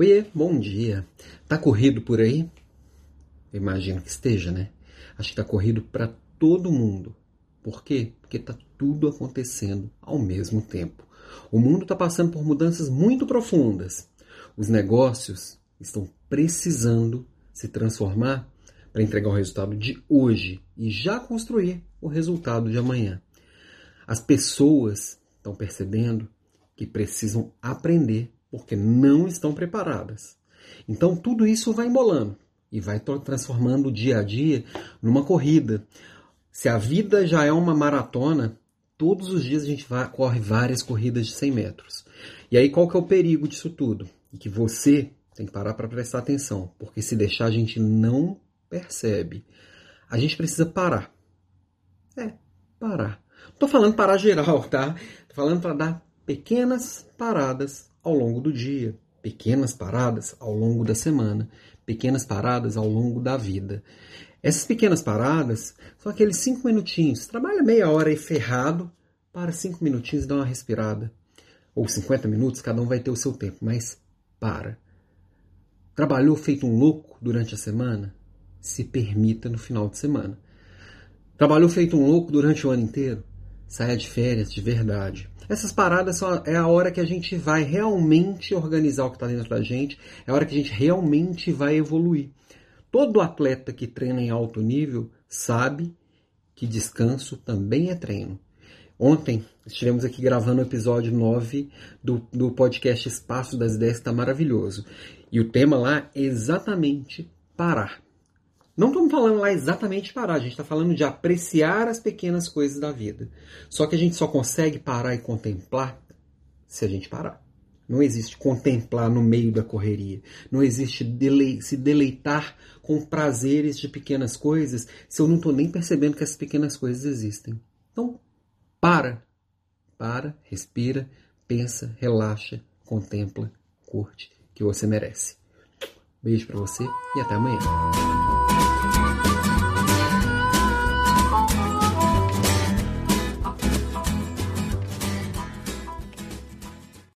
Oiê, bom dia. Tá corrido por aí? Eu imagino que esteja, né? Acho que tá corrido para todo mundo. Por quê? Porque tá tudo acontecendo ao mesmo tempo. O mundo está passando por mudanças muito profundas. Os negócios estão precisando se transformar para entregar o resultado de hoje e já construir o resultado de amanhã. As pessoas estão percebendo que precisam aprender porque não estão preparadas. Então tudo isso vai embolando e vai transformando o dia a dia numa corrida. Se a vida já é uma maratona, todos os dias a gente vai, corre várias corridas de 100 metros. E aí qual que é o perigo disso tudo? que você tem que parar para prestar atenção, porque se deixar a gente não percebe. A gente precisa parar. É, parar. Não tô falando parar geral, tá? Tô falando para dar pequenas paradas ao longo do dia, pequenas paradas ao longo da semana, pequenas paradas ao longo da vida. Essas pequenas paradas são aqueles cinco minutinhos. Trabalha meia hora aí ferrado, para cinco minutinhos e dá uma respirada. Ou 50 minutos, cada um vai ter o seu tempo, mas para. Trabalhou feito um louco durante a semana? Se permita no final de semana. Trabalhou feito um louco durante o ano inteiro? Saia de férias de verdade. Essas paradas são, é a hora que a gente vai realmente organizar o que está dentro da gente, é a hora que a gente realmente vai evoluir. Todo atleta que treina em alto nível sabe que descanso também é treino. Ontem estivemos aqui gravando o episódio 9 do, do podcast Espaço das Ideias, que está maravilhoso. E o tema lá é exatamente parar. Não estamos falando lá exatamente parar, a gente está falando de apreciar as pequenas coisas da vida. Só que a gente só consegue parar e contemplar se a gente parar. Não existe contemplar no meio da correria. Não existe dele se deleitar com prazeres de pequenas coisas se eu não estou nem percebendo que essas pequenas coisas existem. Então, para. Para, respira, pensa, relaxa, contempla, curte, que você merece. Beijo para você e até amanhã.